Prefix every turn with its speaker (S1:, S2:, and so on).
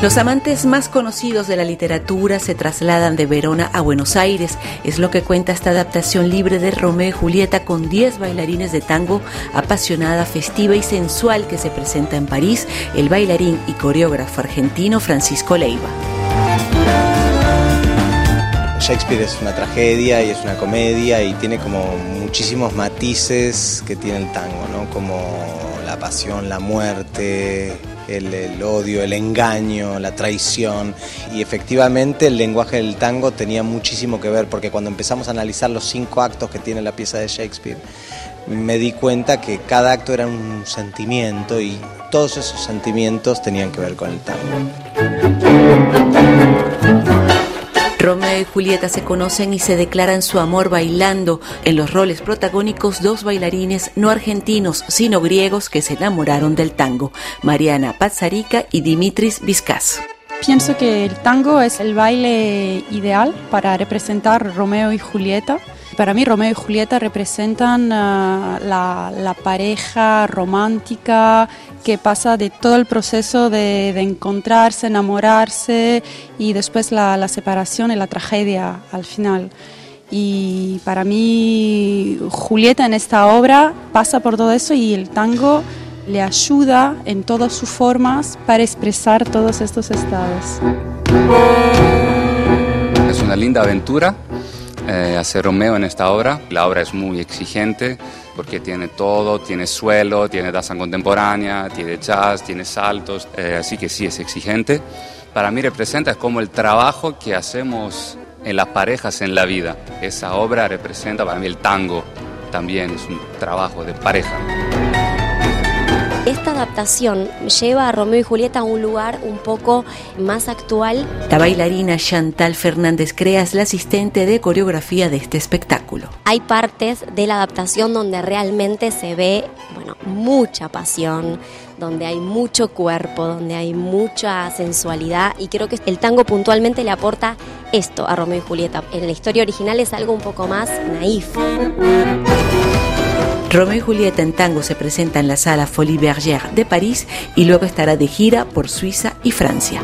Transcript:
S1: Los amantes más conocidos de la literatura se trasladan de Verona a Buenos Aires. Es lo que cuenta esta adaptación libre de Romeo y Julieta con 10 bailarines de tango, apasionada, festiva y sensual que se presenta en París el bailarín y coreógrafo argentino Francisco Leiva.
S2: Shakespeare es una tragedia y es una comedia y tiene como muchísimos matices que tiene el tango, ¿no? Como la pasión, la muerte, el, odio, el engaño, la traición. Y efectivamente el lenguaje del tango tenía muchísimo que ver porque cuando empezamos a analizar los cinco actos que tiene la pieza de Shakespeare, me di cuenta que cada acto era un sentimiento y todos esos sentimientos tenían que ver con el tango.
S1: Y Julieta se conocen y se declaran su amor bailando. En los roles protagónicos, dos bailarines no argentinos, sino griegos que se enamoraron del tango, Mariana Pazzarica y Dimitris Vizcas.
S3: Pienso que el tango es el baile ideal para representar Romeo y Julieta para mí Romeo y Julieta representan ah, la, pareja romántica que pasa de todo el proceso de, encontrarse, enamorarse y después la, separación y la tragedia al final. Y para mí Julieta en esta obra pasa por todo eso y el tango le ayuda en todas sus formas para expresar todos estos estados.
S4: Es una linda aventura eh, hacer Romeo en esta obra. La obra es muy exigente porque tiene todo, tiene suelo, tiene danza contemporánea, tiene jazz, tiene saltos, eh, así que sí es exigente. Para mí representa es como el trabajo que hacemos en las parejas en la vida. Esa obra representa para mí el tango, también es un trabajo de pareja.
S5: Esta adaptación lleva a Romeo y Julieta a un lugar un poco más actual.
S1: La bailarina Chantal Fernández Crea es la asistente de coreografía de este espectáculo.
S5: Hay partes de la adaptación donde realmente se ve, bueno, mucha pasión, donde hay mucho cuerpo, donde hay mucha sensualidad y creo que el tango puntualmente le aporta esto a Romeo y Julieta. En la historia original es algo un poco más naif.
S1: Romeo y Julieta en tango se presenta en la sala Folie Bergère de París y luego estará de gira por Suiza y Francia.